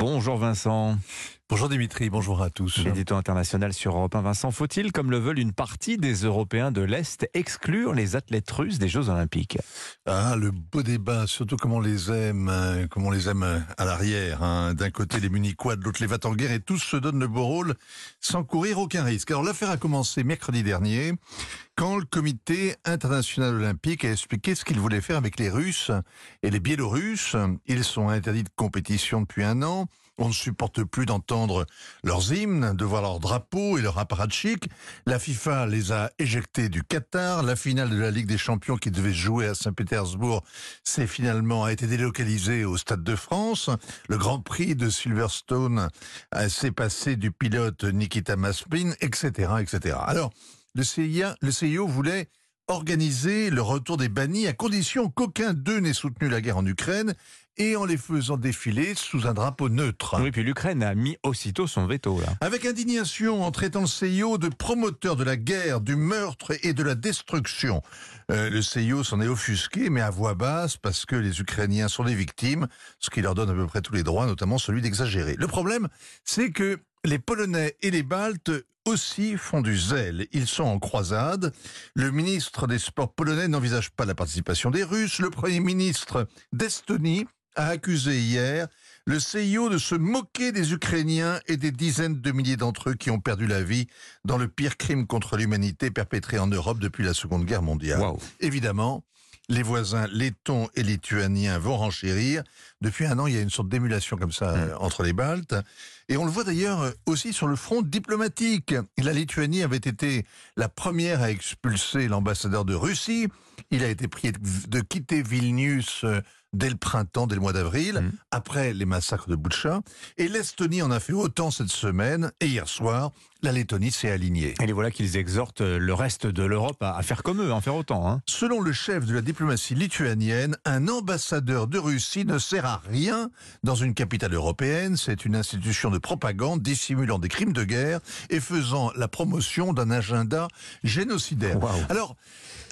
Bonjour Vincent. Bonjour Dimitri, bonjour à tous. L'édito international sur Europe 1. Vincent, faut-il, comme le veulent une partie des Européens de l'Est, exclure les athlètes russes des Jeux Olympiques? Ah, le beau débat, surtout comme on les aime, hein, comme on les aime à l'arrière. hein. D'un côté les Munichois, de l'autre les va en guerre, et tous se donnent le beau rôle sans courir aucun risque. Alors l'affaire a commencé mercredi dernier, quand le comité international olympique a expliqué ce qu'il voulait faire avec les Russes et les Biélorusses. Ils sont interdits de compétition depuis un an. On ne supporte plus d'entendre leurs hymnes, de voir leurs drapeaux et leurs apparatchiks. La FIFA les a éjectés du Qatar. La finale de la Ligue des Champions qui devait se jouer à Saint-Pétersbourg s'est finalement a été délocalisée au Stade de France. Le Grand Prix de Silverstone euh, s'est passé du pilote Nikita Maspin, etc., etc. Alors, le CIA, le CIO voulait organiser le retour des bannis à condition qu'aucun d'eux n'ait soutenu la guerre en Ukraine et en les faisant défiler sous un drapeau neutre. Oui, puis l'Ukraine a mis aussitôt son veto. Là. Avec indignation en traitant le CIO de promoteur de la guerre, du meurtre et de la destruction. Euh, le CIO s'en est offusqué, mais à voix basse, parce que les Ukrainiens sont des victimes, ce qui leur donne à peu près tous les droits, notamment celui d'exagérer. Le problème, c'est que les Polonais et les Baltes aussi font du zèle. Ils sont en croisade. Le ministre des Sports polonais n'envisage pas la participation des Russes. Le Premier ministre d'Estonie a accusé hier le CIO de se moquer des Ukrainiens et des dizaines de milliers d'entre eux qui ont perdu la vie dans le pire crime contre l'humanité perpétré en Europe depuis la Seconde Guerre mondiale. Évidemment, les voisins lettons et lituaniens vont renchérir. Depuis un an, il y a une sorte d'émulation comme ça euh, entre les Baltes. Et on le voit d'ailleurs euh, aussi sur le front diplomatique. La Lituanie avait été la première à expulser l'ambassadeur de Russie. Il a été prié de quitter Vilnius euh, dès le printemps, dès le mois d'avril, Mhm. après les massacres de Butcha. Et l'Estonie en a fait autant cette semaine. Et hier soir, la Lettonie s'est alignée. Et les voilà qu'ils exhortent le reste de l'Europe à, faire comme eux, à en faire autant. Hein. Selon le chef de la diplomatie lituanienne, un ambassadeur de Russie ne sert à rien dans une capitale européenne. C'est une institution de propagande dissimulant des crimes de guerre et faisant la promotion d'un agenda génocidaire. Alors,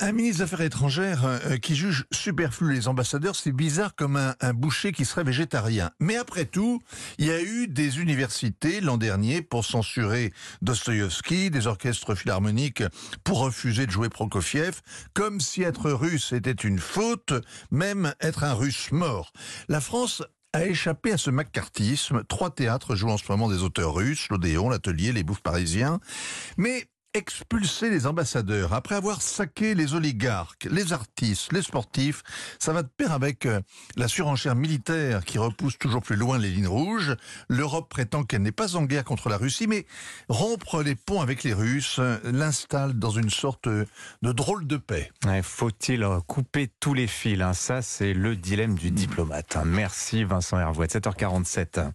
un ministre des Affaires étrangères euh, qui juge superflu les ambassadeurs, c'est bizarre comme un, boucher qui serait végétarien. Mais après tout, il y a eu des universités l'an dernier pour censurer Dostoïevski, des orchestres philharmoniques pour refuser de jouer Prokofiev, comme si être russe était une faute, même être un russe mort. La France a échappé à ce macartisme. Trois théâtres jouent en ce moment des auteurs russes, l'Odéon, l'Atelier, les Bouffes parisiens. Mais expulser les ambassadeurs après avoir saqué les oligarques, les artistes, les sportifs, ça va de pair avec euh, la surenchère militaire qui repousse toujours plus loin les lignes rouges. L'Europe prétend qu'elle n'est pas en guerre contre la Russie, mais rompre les ponts avec les Russes euh, l'installe dans une sorte euh, de drôle de paix. Faut-il couper tous les fils hein? Ça, c'est le dilemme du diplomate. hein. Merci Vincent Hervouet. 7h47.